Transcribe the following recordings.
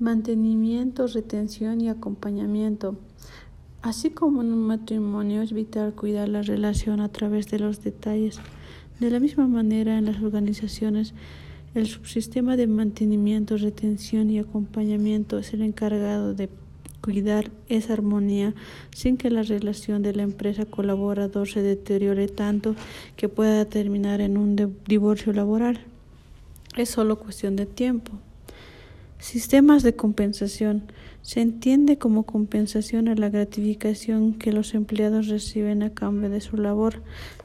Mantenimiento, retención y acompañamiento. Así como en un matrimonio es vital cuidar la relación a través de los detalles. De la misma manera, en las organizaciones, el subsistema de mantenimiento, retención y acompañamiento es el encargado de cuidar esa armonía sin que la relación de la empresa colaborador se deteriore tanto que pueda terminar en un divorcio laboral. Es solo cuestión de tiempo. Sistemas de compensación. Se entiende como compensación a la gratificación que los empleados reciben a cambio de su labor,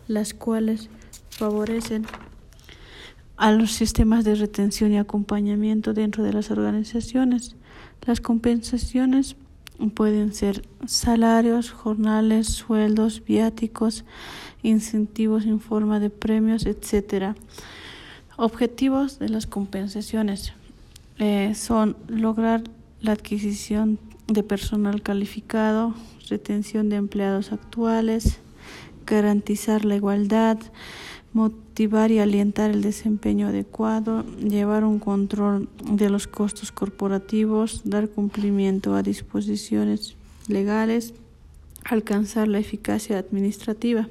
las cuales favorecen a los sistemas de retención y acompañamiento dentro de las organizaciones. Las compensaciones pueden ser salarios, jornales, sueldos, viáticos, incentivos en forma de premios, etc. Objetivos de las compensaciones eh, son lograr la adquisición de personal calificado, retención de empleados actuales, garantizar la igualdad, motivar y alientar el desempeño adecuado, llevar un control de los costos corporativos, dar cumplimiento a disposiciones legales, alcanzar la eficacia administrativa.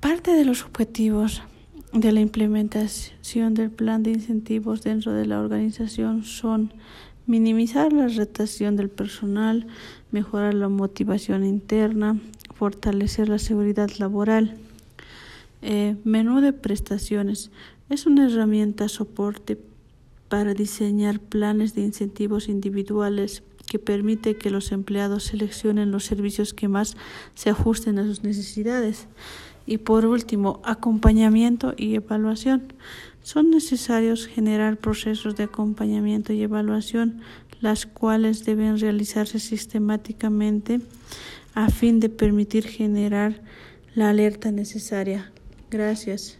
Parte de los objetivos de la implementación del plan de incentivos dentro de la organización son minimizar la rotación del personal, mejorar la motivación interna, fortalecer la seguridad laboral. Eh, menú de prestaciones es una herramienta soporte para diseñar planes de incentivos individuales que permite que los empleados seleccionen los servicios que más se ajusten a sus necesidades. Y por último, acompañamiento y evaluación. Son necesarios generar procesos de acompañamiento y evaluación, las cuales deben realizarse sistemáticamente a fin de permitir generar la alerta necesaria. Gracias.